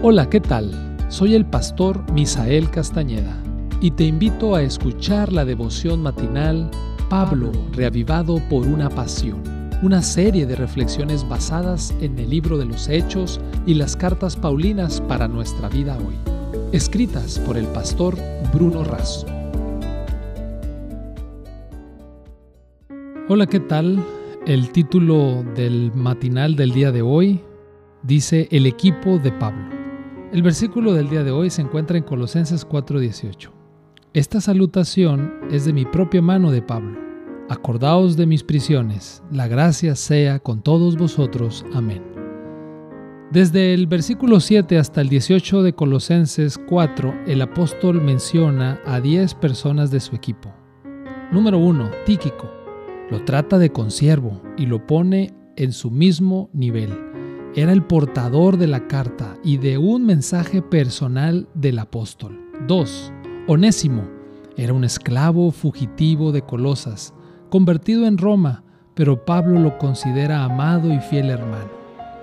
Hola, ¿qué tal? Soy el pastor Misael Castañeda y te invito a escuchar la devoción matinal Pablo, reavivado por una pasión, una serie de reflexiones basadas en el libro de los Hechos y las cartas Paulinas para nuestra vida hoy, escritas por el pastor Bruno Razo. Hola, ¿qué tal? El título del matinal del día de hoy dice El equipo de Pablo. El versículo del día de hoy se encuentra en Colosenses 4:18. Esta salutación es de mi propia mano de Pablo. Acordaos de mis prisiones, la gracia sea con todos vosotros. Amén. Desde el versículo 7 hasta el 18 de Colosenses 4, el apóstol menciona a 10 personas de su equipo. Número 1. Tíquico lo trata de consiervo y lo pone en su mismo nivel. Era el portador de la carta y de un mensaje personal del apóstol. 2. Onésimo. Era un esclavo fugitivo de Colosas, convertido en Roma, pero Pablo lo considera amado y fiel hermano.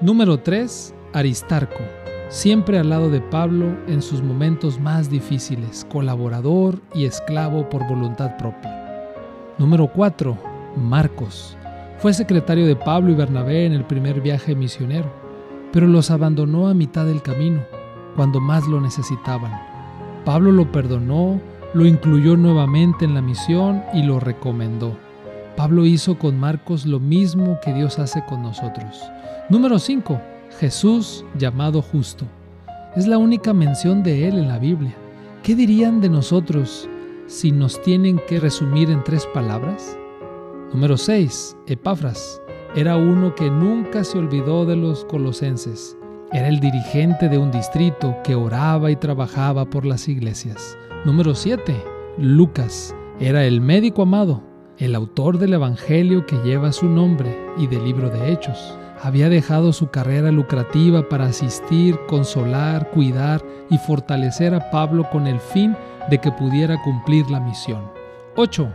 Número 3. Aristarco. Siempre al lado de Pablo en sus momentos más difíciles, colaborador y esclavo por voluntad propia. Número 4. Marcos. Fue secretario de Pablo y Bernabé en el primer viaje misionero, pero los abandonó a mitad del camino, cuando más lo necesitaban. Pablo lo perdonó, lo incluyó nuevamente en la misión y lo recomendó. Pablo hizo con Marcos lo mismo que Dios hace con nosotros. Número 5. Jesús llamado justo. Es la única mención de Él en la Biblia. ¿Qué dirían de nosotros si nos tienen que resumir en tres palabras? Número 6. Epafras. Era uno que nunca se olvidó de los colosenses. Era el dirigente de un distrito que oraba y trabajaba por las iglesias. Número 7. Lucas. Era el médico amado, el autor del Evangelio que lleva su nombre y del libro de Hechos. Había dejado su carrera lucrativa para asistir, consolar, cuidar y fortalecer a Pablo con el fin de que pudiera cumplir la misión. 8.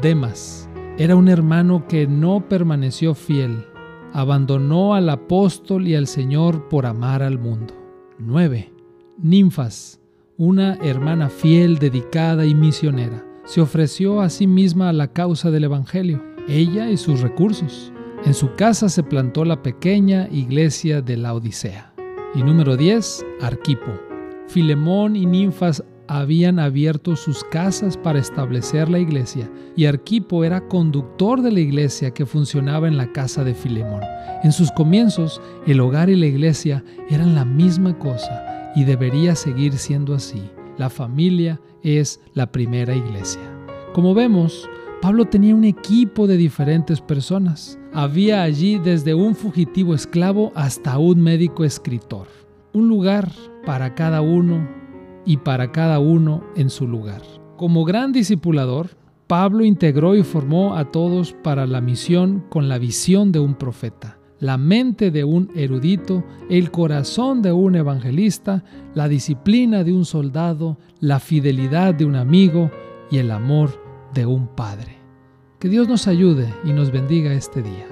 Demas era un hermano que no permaneció fiel, abandonó al apóstol y al Señor por amar al mundo. 9. Ninfas, una hermana fiel, dedicada y misionera, se ofreció a sí misma a la causa del Evangelio, ella y sus recursos. En su casa se plantó la pequeña iglesia de la Odisea. Y número 10, Arquipo. Filemón y Ninfas habían abierto sus casas para establecer la iglesia y Arquipo era conductor de la iglesia que funcionaba en la casa de Filemón. En sus comienzos, el hogar y la iglesia eran la misma cosa y debería seguir siendo así. La familia es la primera iglesia. Como vemos, Pablo tenía un equipo de diferentes personas. Había allí desde un fugitivo esclavo hasta un médico escritor. Un lugar para cada uno y para cada uno en su lugar. Como gran discipulador, Pablo integró y formó a todos para la misión con la visión de un profeta, la mente de un erudito, el corazón de un evangelista, la disciplina de un soldado, la fidelidad de un amigo y el amor de un padre. Que Dios nos ayude y nos bendiga este día.